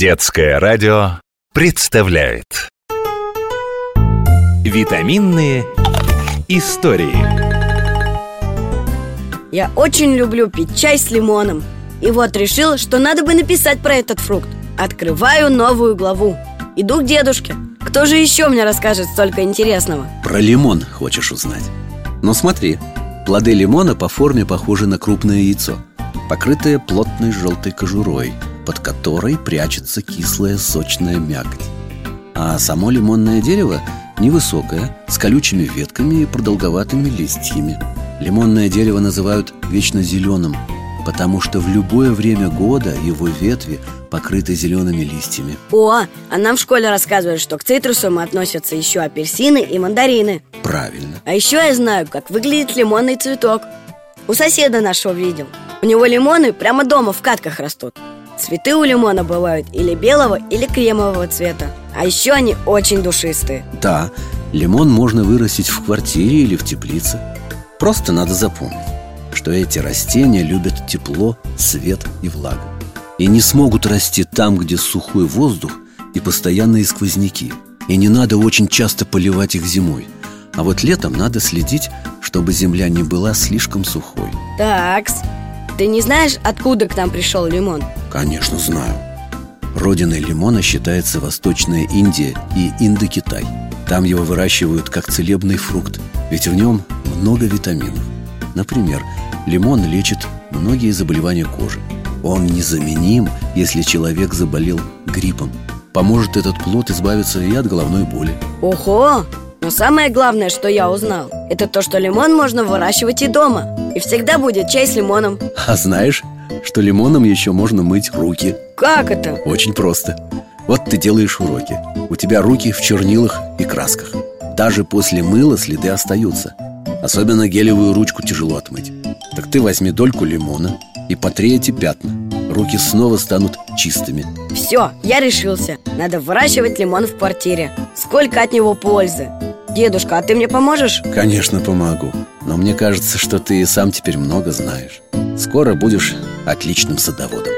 Детское радио представляет. Витаминные истории. Я очень люблю пить чай с лимоном. И вот решил, что надо бы написать про этот фрукт. Открываю новую главу. Иду к дедушке. Кто же еще мне расскажет столько интересного? Про лимон хочешь узнать? Ну смотри, плоды лимона по форме похожи на крупное яйцо Покрытое плотной желтой кожурой Под которой прячется кислая сочная мякоть. А само лимонное дерево невысокое, с колючими ветками и продолговатыми листьями. Лимонное дерево называют вечно зеленым Потому что в любое время года его ветви покрыты зелеными листьями. О, а нам в школе рассказывают, что к цитрусам относятся еще апельсины и мандарины. Правильно. А еще я знаю, как выглядит лимонный цветок. У соседа нашего видел. У него лимоны прямо дома в катках растут Цветы у лимона бывают или белого, или кремового цвета. А еще они очень душистые. Да, лимон можно вырастить в квартире или в теплице. Просто надо запомнить, что эти растения любят тепло, свет и влагу. И не смогут расти там, где сухой воздух и постоянные сквозняки. И не надо очень часто поливать их зимой. А вот летом надо следить, чтобы земля не была слишком сухой. Такс, ты не знаешь, откуда к нам пришел лимон? Конечно, знаю. Родиной лимона считается Восточная Индия и Индокитай. Там его выращивают как целебный фрукт Ведь в нем много витаминов. Например, лимон лечит многие заболевания кожи. Он незаменим, если человек заболел гриппом. Поможет этот плод избавиться и от головной боли. Ого! Но самое главное, что я узнал Это то, что лимон можно выращивать и дома. И всегда будет чай с лимоном. А знаешь, что лимоном еще можно мыть руки? Как это? Очень просто. Вот ты делаешь уроки. У тебя руки в чернилах и красках. Даже после мыла следы остаются. Особенно гелевую ручку тяжело отмыть. Так ты возьми дольку лимона и потри эти пятна. Руки снова станут чистыми. Все, я решился. Надо выращивать лимон в квартире. Сколько от него пользы Дедушка, а ты мне поможешь? Конечно, помогу. Но мне кажется, что ты и сам теперь много знаешь. Скоро будешь отличным садоводом